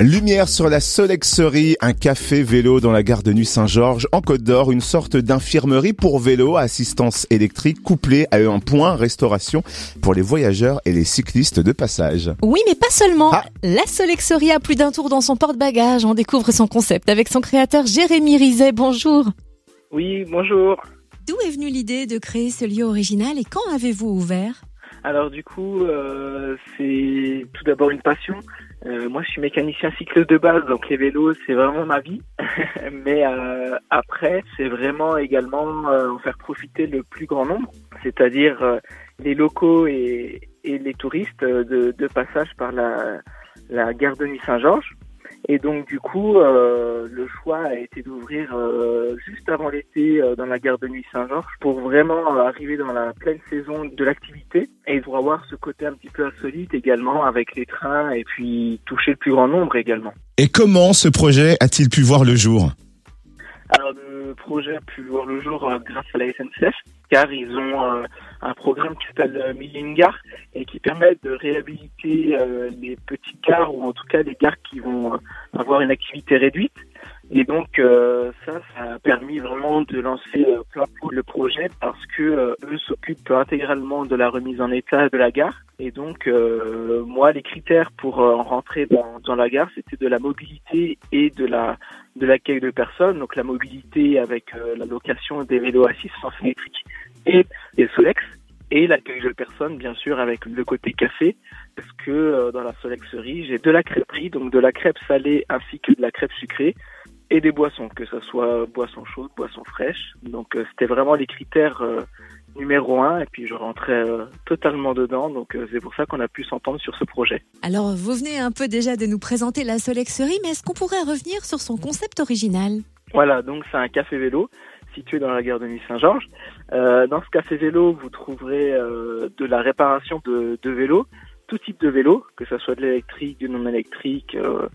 Lumière sur la Solexerie, un café vélo dans la gare de Nuit Saint-Georges, en Côte d'Or, une sorte d'infirmerie pour vélo à assistance électrique couplée à un point restauration pour les voyageurs et les cyclistes de passage. Oui, mais pas seulement. Ah. La Solexerie a plus d'un tour dans son porte-bagages. On découvre son concept avec son créateur Jérémy Rizet. Bonjour. Oui, bonjour. D'où est venue l'idée de créer ce lieu original et quand avez-vous ouvert? Alors du coup, euh, c'est tout d'abord une passion. Euh, moi, je suis mécanicien cycliste de base, donc les vélos, c'est vraiment ma vie. Mais euh, après, c'est vraiment également euh, en faire profiter le plus grand nombre, c'est-à-dire euh, les locaux et, et les touristes euh, de, de passage par la, la gare de Nuit Saint-Georges. Et donc du coup, euh, le choix a été d'ouvrir euh, juste avant l'été euh, dans la gare de Nuit Saint-Georges pour vraiment arriver dans la pleine saison de l'activité et pour avoir ce côté un petit peu insolite également avec les trains et puis toucher le plus grand nombre également. Et comment ce projet a-t-il pu voir le jour? Alors le projet a pu voir le jour grâce à la SNCF car ils ont euh, un programme qui s'appelle euh, Million Gare et qui permet de réhabiliter euh, les petites gares ou en tout cas les gares qui vont euh, avoir une activité réduite. Et donc euh, ça, ça a permis vraiment de lancer euh, plein le projet parce que euh, eux s'occupent intégralement de la remise en état de la gare. Et donc moi, les critères pour rentrer dans, dans la gare, c'était de la mobilité et de la de l'accueil de personnes. Donc la mobilité avec la location des vélos à assistance électrique et des Solex et l'accueil de personnes, bien sûr, avec le côté café, parce que euh, dans la Solexerie, j'ai de la crêperie, donc de la crêpe salée ainsi que de la crêpe sucrée, et des boissons, que ce soit boissons chaudes, boissons fraîches. Donc euh, c'était vraiment les critères euh, numéro un, et puis je rentrais totalement dedans, donc c'est pour ça qu'on a pu s'entendre sur ce projet. Alors, vous venez un peu déjà de nous présenter la Solexerie, mais est-ce qu'on pourrait revenir sur son concept original? Voilà, donc c'est un café vélo situé dans la gare de Nuit Saint-Georges. Euh, dans ce café vélo, vous trouverez euh, de la réparation de, vélos, tout type de vélo, que ce soit de l'électrique, du non électrique, euh,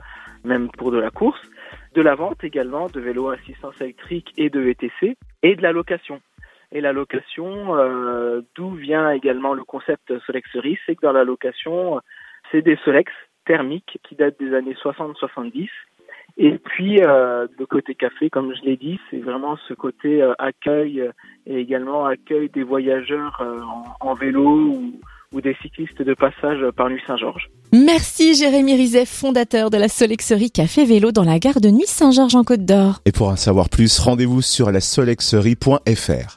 même pour de la course, de la vente également de vélos à assistance électrique et de VTC, et de la location. Et la location, d'où vient également le concept Solexerie, c'est que dans la location, c'est des Solex thermiques qui datent des années 60-70 et puis, euh, le côté café, comme je l'ai dit, c'est vraiment ce côté euh, accueil euh, et également accueil des voyageurs euh, en, en vélo ou, ou des cyclistes de passage par Nuit Saint-Georges. Merci Jérémy Rizet, fondateur de la Solexerie Café Vélo dans la gare de Nuit Saint-Georges en Côte d'Or. Et pour en savoir plus, rendez-vous sur la solexerie.fr.